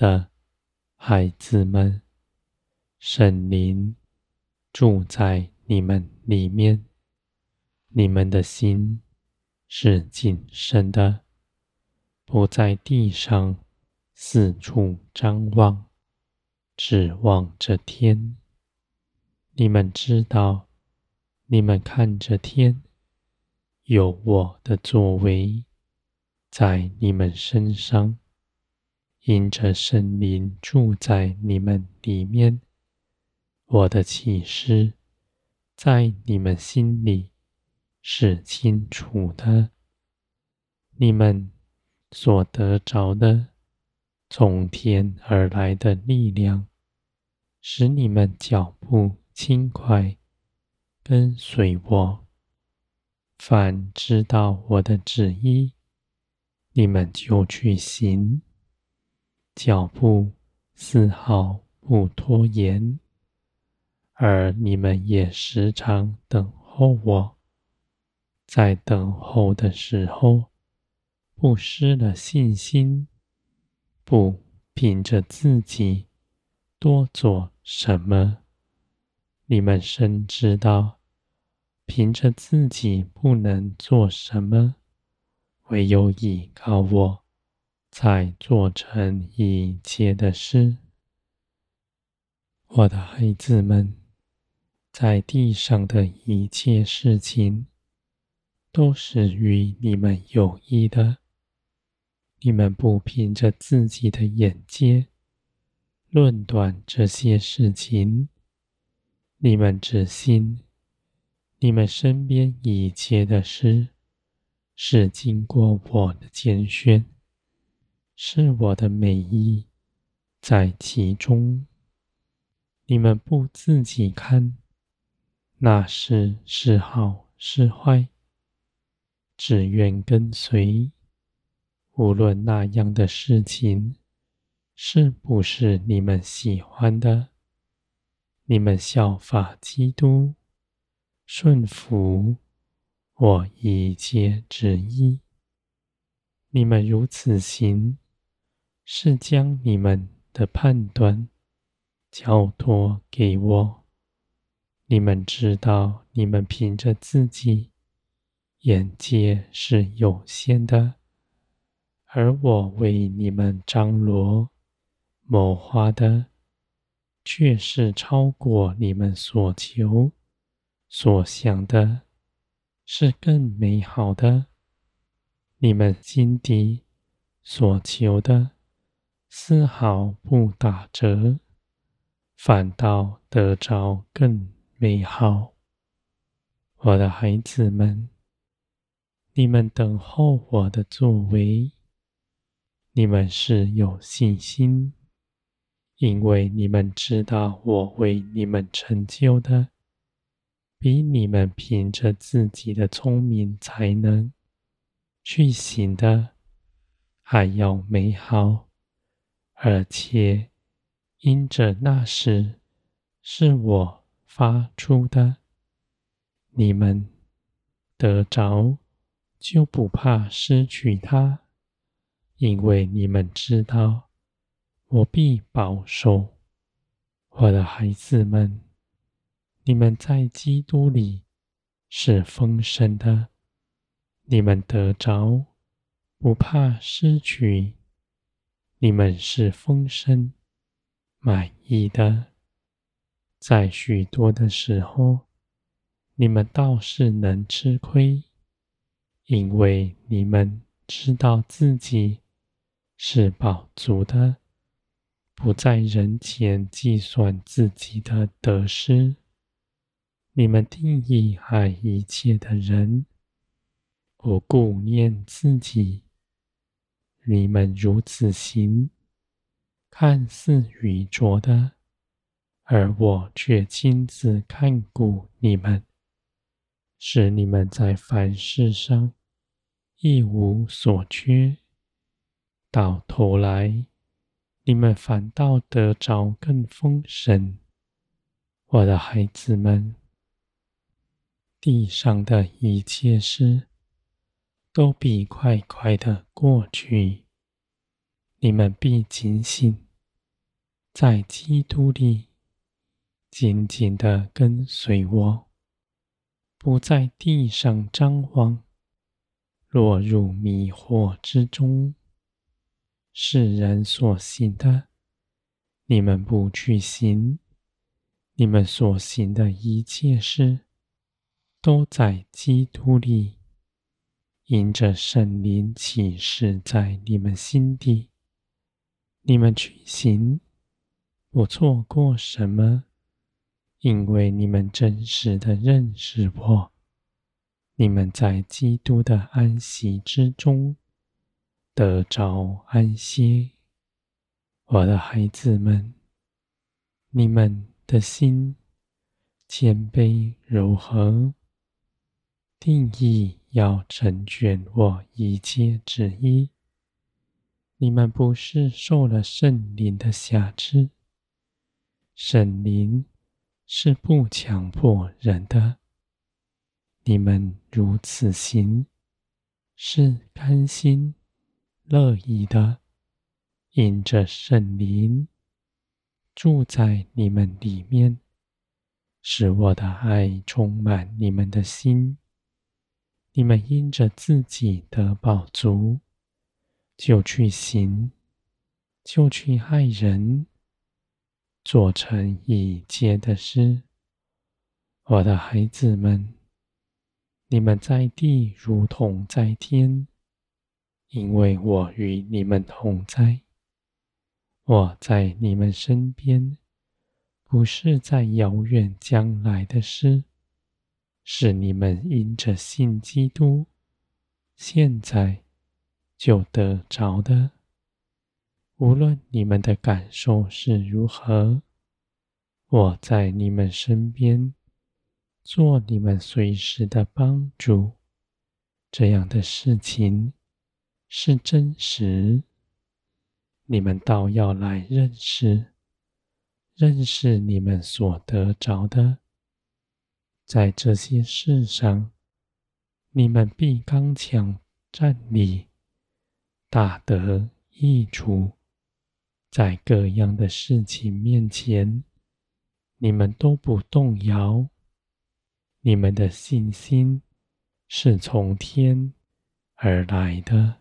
的孩子们，圣灵住在你们里面，你们的心是谨慎的，不在地上四处张望，只望着天。你们知道，你们看着天，有我的作为在你们身上。因着圣灵住在你们里面，我的启示在你们心里是清楚的。你们所得着的从天而来的力量，使你们脚步轻快，跟随我。凡知道我的旨意，你们就去行。脚步丝毫不拖延，而你们也时常等候我，在等候的时候，不失了信心，不凭着自己多做什么。你们深知道，凭着自己不能做什么，唯有依靠我。才做成一切的事，我的孩子们，在地上的一切事情，都是与你们有益的。你们不凭着自己的眼界论断这些事情，你们只信你们身边一切的事，是经过我的拣选。是我的美意在其中，你们不自己看，那是是好是坏，只愿跟随。无论那样的事情是不是你们喜欢的，你们效法基督，顺服我一切旨意。你们如此行。是将你们的判断交托给我。你们知道，你们凭着自己眼界是有限的，而我为你们张罗谋划的，却是超过你们所求所想的，是更美好的。你们心底所求的。丝毫不打折，反倒得着更美好。我的孩子们，你们等候我的作为，你们是有信心，因为你们知道我为你们成就的，比你们凭着自己的聪明才能去行的还要美好。而且，因着那时是我发出的，你们得着就不怕失去它，因为你们知道我必保守。我的孩子们，你们在基督里是丰盛的，你们得着不怕失去。你们是丰盛、满意的，在许多的时候，你们倒是能吃亏，因为你们知道自己是饱足的，不在人前计算自己的得失。你们定义爱一切的人，不顾念自己。你们如此行，看似愚拙的，而我却亲自看顾你们，使你们在凡事上一无所缺。到头来，你们反倒得着更丰盛。我的孩子们，地上的一切事。都必快快的过去。你们必警醒，在基督里紧紧的跟随我，不在地上张望，落入迷惑之中。世人所行的，你们不去行；你们所行的一切事，都在基督里，因着圣灵启示在你们心底。你们去行，不错过什么，因为你们真实的认识我。你们在基督的安息之中得着安息，我的孩子们，你们的心谦卑柔和，定义要成全我一切旨意。你们不是受了圣灵的辖制，圣灵是不强迫人的。你们如此行，是甘心乐意的，因着圣灵住在你们里面，使我的爱充满你们的心。你们因着自己的宝足。就去行，就去害人，做成一切的事。我的孩子们，你们在地如同在天，因为我与你们同在。我在你们身边，不是在遥远将来的事，是你们因着信基督，现在。就得着的，无论你们的感受是如何，我在你们身边，做你们随时的帮助。这样的事情是真实，你们倒要来认识，认识你们所得着的，在这些事上，你们必刚强站立，大得益处。在各样的事情面前，你们都不动摇。你们的信心是从天而来的。